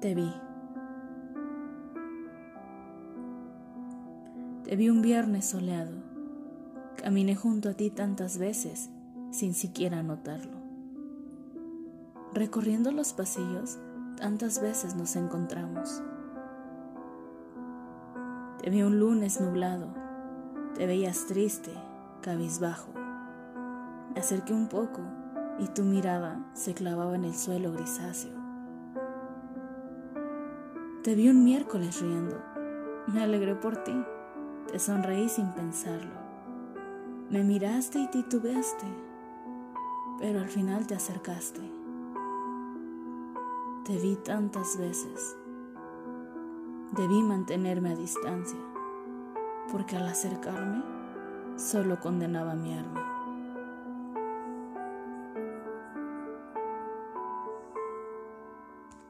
Te vi. Te vi un viernes soleado. Caminé junto a ti tantas veces sin siquiera notarlo. Recorriendo los pasillos, tantas veces nos encontramos. Te vi un lunes nublado. Te veías triste, cabizbajo. Me acerqué un poco y tu mirada se clavaba en el suelo grisáceo. Te vi un miércoles riendo. Me alegré por ti. Te sonreí sin pensarlo. Me miraste y titubeaste, pero al final te acercaste. Te vi tantas veces. Debí mantenerme a distancia, porque al acercarme solo condenaba mi arma.